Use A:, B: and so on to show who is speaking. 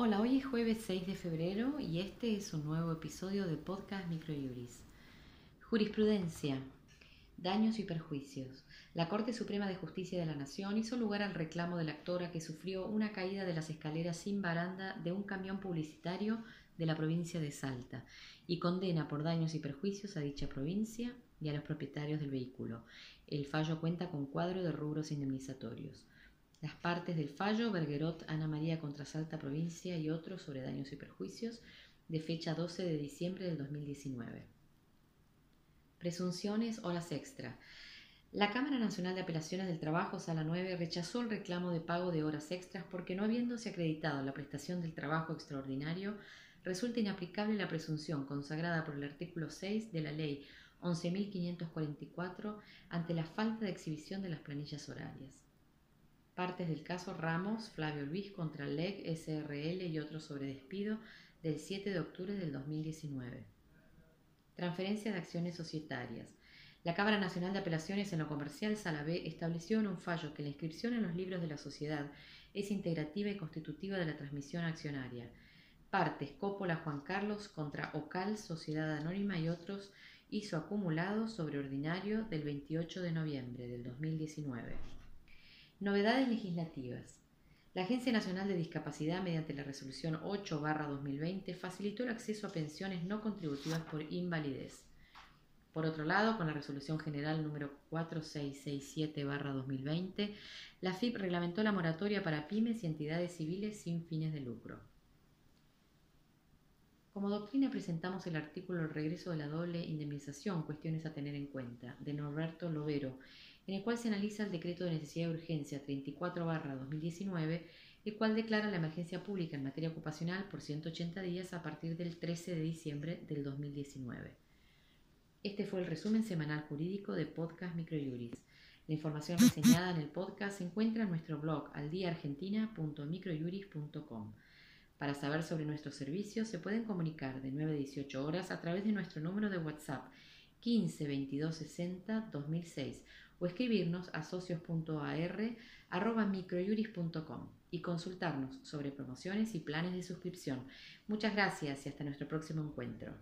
A: Hola, hoy es jueves 6 de febrero y este es un nuevo episodio de Podcast Microjuris. Jurisprudencia. Daños y perjuicios. La Corte Suprema de Justicia de la Nación hizo lugar al reclamo de la actora que sufrió una caída de las escaleras sin baranda de un camión publicitario de la provincia de Salta y condena por daños y perjuicios a dicha provincia y a los propietarios del vehículo. El fallo cuenta con cuadro de rubros indemnizatorios. Las partes del fallo, Bergerot, Ana María contra Salta Provincia y otros sobre daños y perjuicios, de fecha 12 de diciembre del 2019. Presunciones, horas extra. La Cámara Nacional de Apelaciones del Trabajo, Sala 9, rechazó el reclamo de pago de horas extras porque no habiéndose acreditado la prestación del trabajo extraordinario, resulta inaplicable la presunción consagrada por el artículo 6 de la Ley 11.544 ante la falta de exhibición de las planillas horarias. Partes del caso Ramos, Flavio Luis contra LEG, SRL y otros sobre despido del 7 de octubre del 2019. Transferencia de acciones societarias. La Cámara Nacional de Apelaciones en lo Comercial, Sala B, estableció en un fallo que la inscripción en los libros de la sociedad es integrativa y constitutiva de la transmisión accionaria. Partes Cópola Juan Carlos contra OCAL, Sociedad Anónima y otros hizo acumulado sobre ordinario del 28 de noviembre del 2019. Novedades legislativas. La Agencia Nacional de Discapacidad, mediante la Resolución 8-2020, facilitó el acceso a pensiones no contributivas por invalidez. Por otro lado, con la Resolución General número 4667-2020, la FIP reglamentó la moratoria para pymes y entidades civiles sin fines de lucro. Como doctrina presentamos el artículo El regreso de la doble indemnización, cuestiones a tener en cuenta, de Norberto Lovero, en el cual se analiza el decreto de necesidad de urgencia 34-2019, el cual declara la emergencia pública en materia ocupacional por 180 días a partir del 13 de diciembre del 2019. Este fue el resumen semanal jurídico de Podcast Microjuris. La información reseñada en el podcast se encuentra en nuestro blog aldiaargentina.microjuris.com. Para saber sobre nuestros servicios se pueden comunicar de 9 a 18 horas a través de nuestro número de WhatsApp 15 22 60 2006 o escribirnos a socios.ar.microjuris.com y consultarnos sobre promociones y planes de suscripción. Muchas gracias y hasta nuestro próximo encuentro.